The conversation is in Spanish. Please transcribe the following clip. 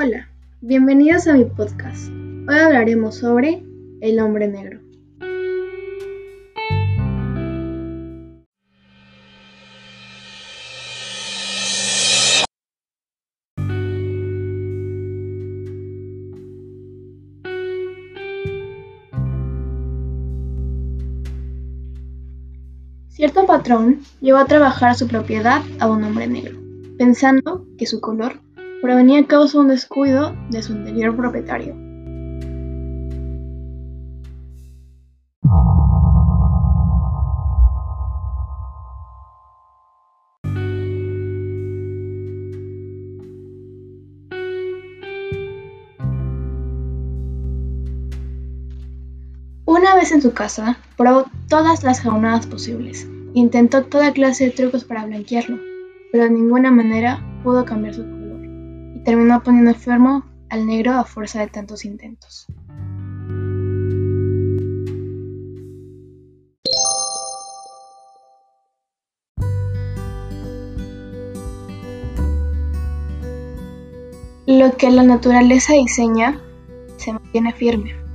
Hola, bienvenidos a mi podcast. Hoy hablaremos sobre el hombre negro. Cierto patrón llevó a trabajar su propiedad a un hombre negro, pensando que su color provenía a causa de un descuido de su anterior propietario. Una vez en su casa, probó todas las jaunadas posibles. Intentó toda clase de trucos para blanquearlo, pero de ninguna manera pudo cambiar su terminó poniendo enfermo al negro a fuerza de tantos intentos. Lo que la naturaleza diseña se mantiene firme.